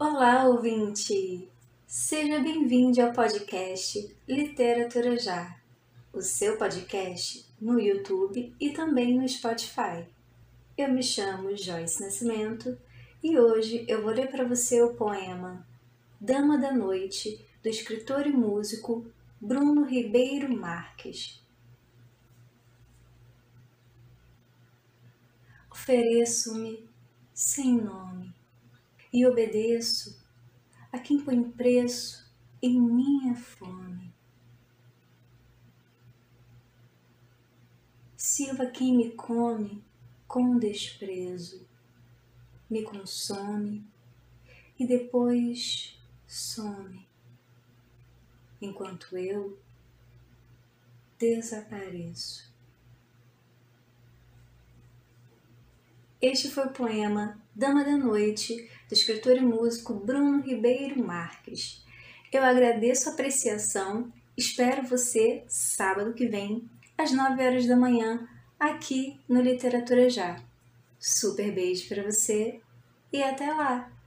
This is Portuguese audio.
Olá, ouvinte! Seja bem-vindo ao podcast Literatura Já, o seu podcast no YouTube e também no Spotify. Eu me chamo Joyce Nascimento e hoje eu vou ler para você o poema Dama da Noite, do escritor e músico Bruno Ribeiro Marques. Ofereço-me sem nome e obedeço a quem põe preço em minha fome. Sirva quem me come com desprezo, me consome e depois some, enquanto eu desapareço. Este foi o poema Dama da Noite, do escritor e músico Bruno Ribeiro Marques. Eu agradeço a apreciação, espero você sábado que vem, às 9 horas da manhã, aqui no Literatura Já. Super beijo para você e até lá!